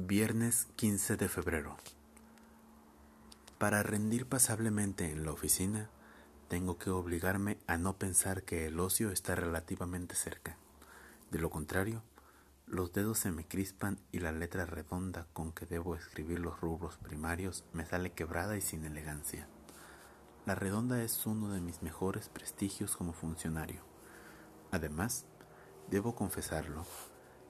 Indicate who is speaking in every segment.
Speaker 1: Viernes 15 de febrero. Para rendir pasablemente en la oficina, tengo que obligarme a no pensar que el ocio está relativamente cerca. De lo contrario, los dedos se me crispan y la letra redonda con que debo escribir los rubros primarios me sale quebrada y sin elegancia. La redonda es uno de mis mejores prestigios como funcionario. Además, debo confesarlo,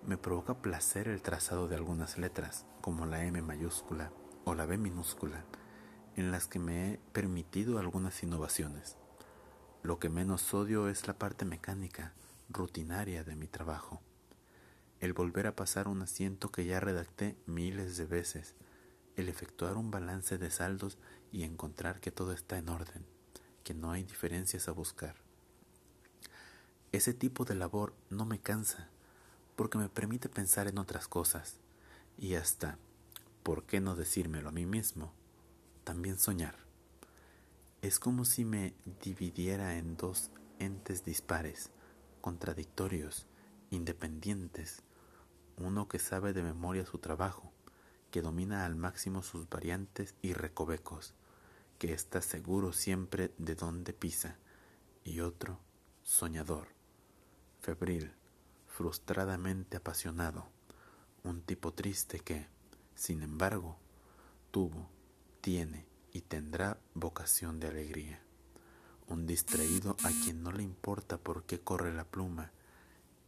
Speaker 1: me provoca placer el trazado de algunas letras, como la M mayúscula o la B minúscula, en las que me he permitido algunas innovaciones. Lo que menos odio es la parte mecánica, rutinaria de mi trabajo. El volver a pasar un asiento que ya redacté miles de veces, el efectuar un balance de saldos y encontrar que todo está en orden, que no hay diferencias a buscar. Ese tipo de labor no me cansa, porque me permite pensar en otras cosas y hasta, ¿por qué no decírmelo a mí mismo? También soñar. Es como si me dividiera en dos entes dispares, contradictorios, independientes, uno que sabe de memoria su trabajo, que domina al máximo sus variantes y recovecos, que está seguro siempre de dónde pisa, y otro, soñador, febril, frustradamente apasionado, un tipo triste que, sin embargo, tuvo, tiene y tendrá vocación de alegría, un distraído a quien no le importa por qué corre la pluma,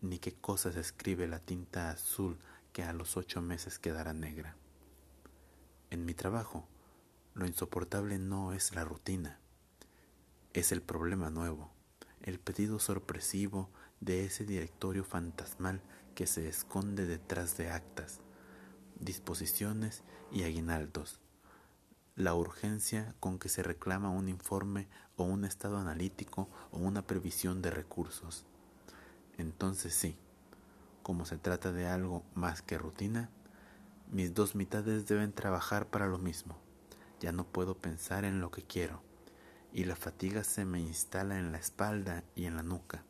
Speaker 1: ni qué cosas escribe la tinta azul que a los ocho meses quedará negra. En mi trabajo, lo insoportable no es la rutina, es el problema nuevo, el pedido sorpresivo de ese directorio fantasmal que se esconde detrás de actas, disposiciones y aguinaldos, la urgencia con que se reclama un informe o un estado analítico o una previsión de recursos. Entonces sí, como se trata de algo más que rutina, mis dos mitades deben trabajar para lo mismo. Ya no puedo pensar en lo que quiero, y la fatiga se me instala en la espalda y en la nuca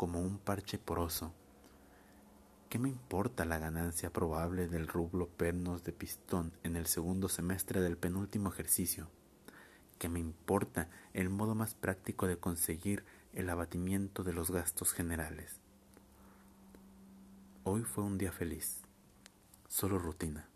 Speaker 1: como un parche poroso. ¿Qué me importa la ganancia probable del rublo pernos de pistón en el segundo semestre del penúltimo ejercicio? ¿Qué me importa el modo más práctico de conseguir el abatimiento de los gastos generales? Hoy fue un día feliz, solo rutina.